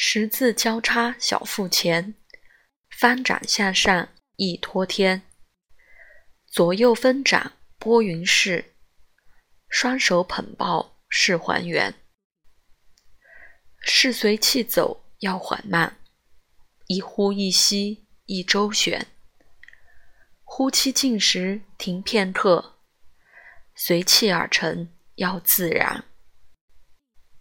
十字交叉小腹前，翻掌向上一托天，左右分掌拨云式，双手捧抱是还原。是随气走要缓慢，一呼一吸一周旋，呼气尽时停片刻，随气而成要自然。